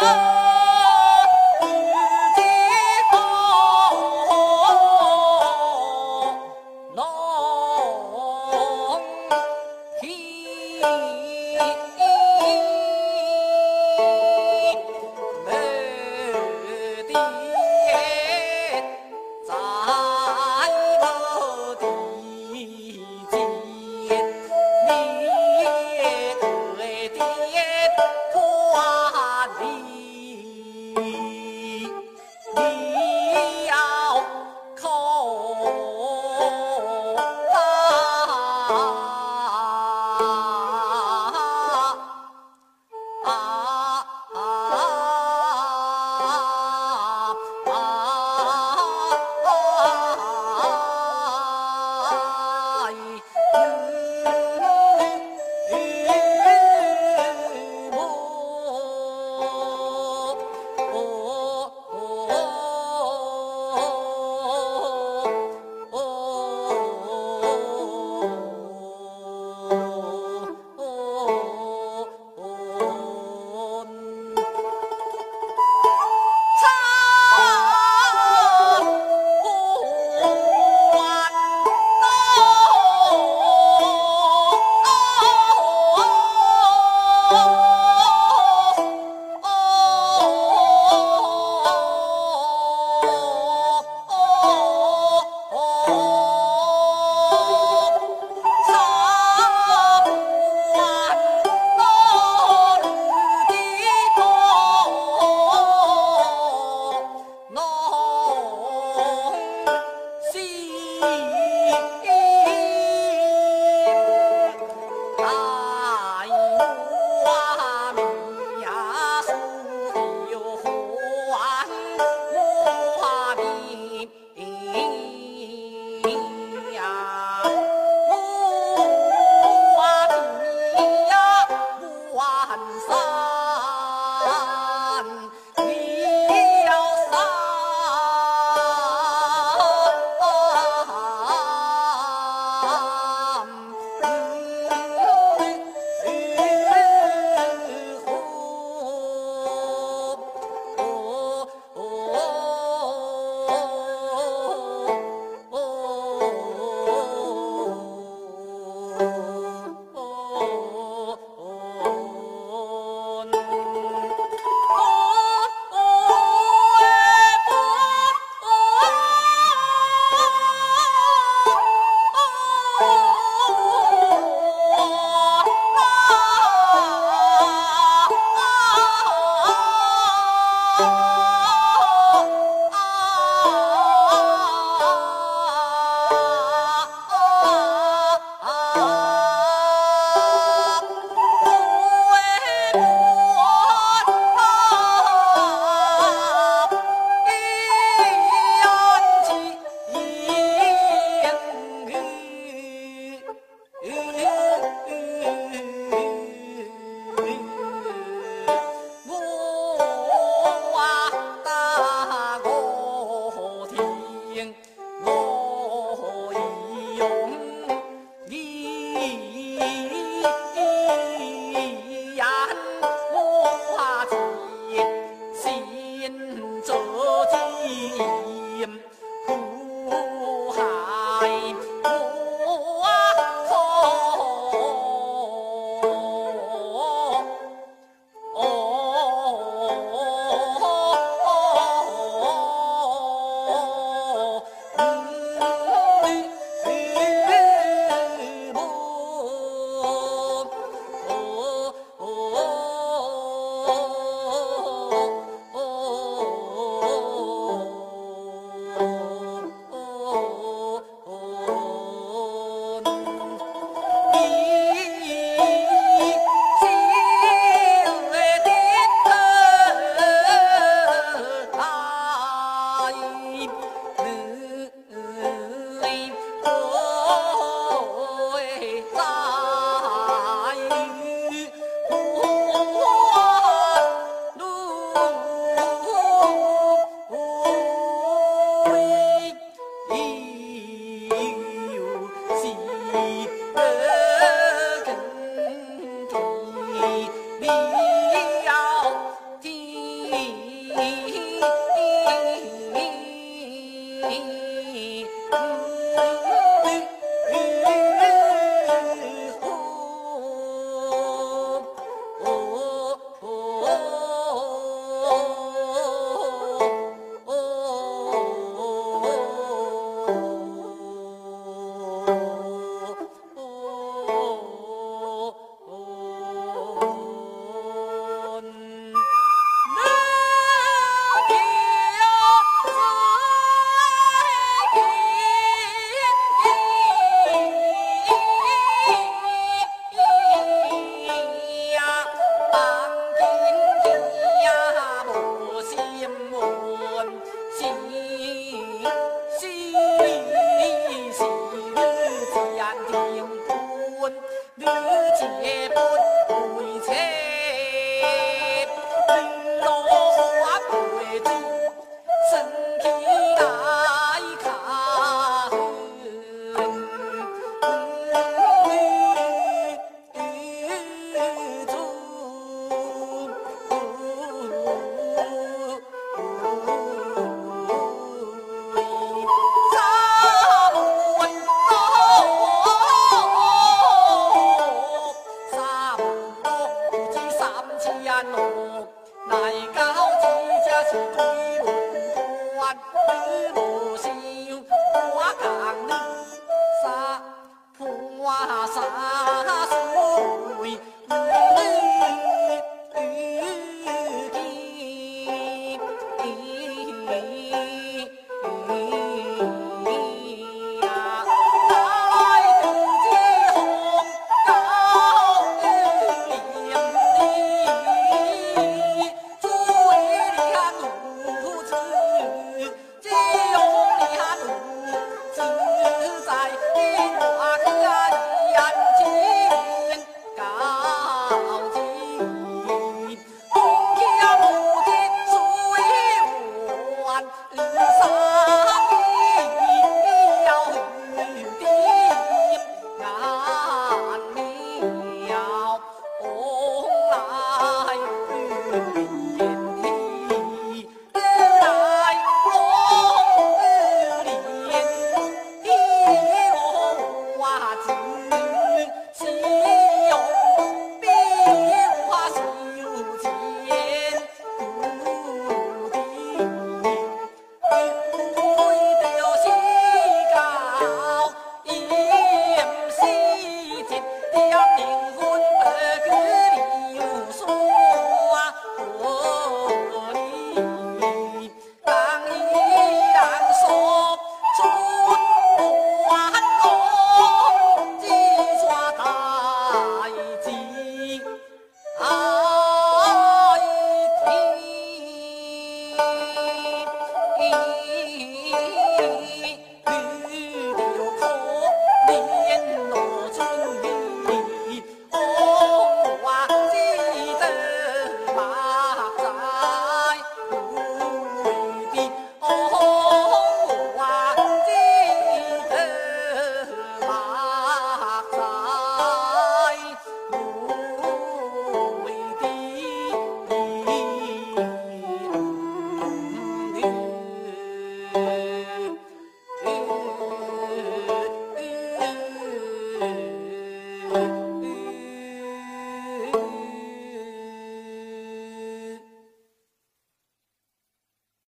oh.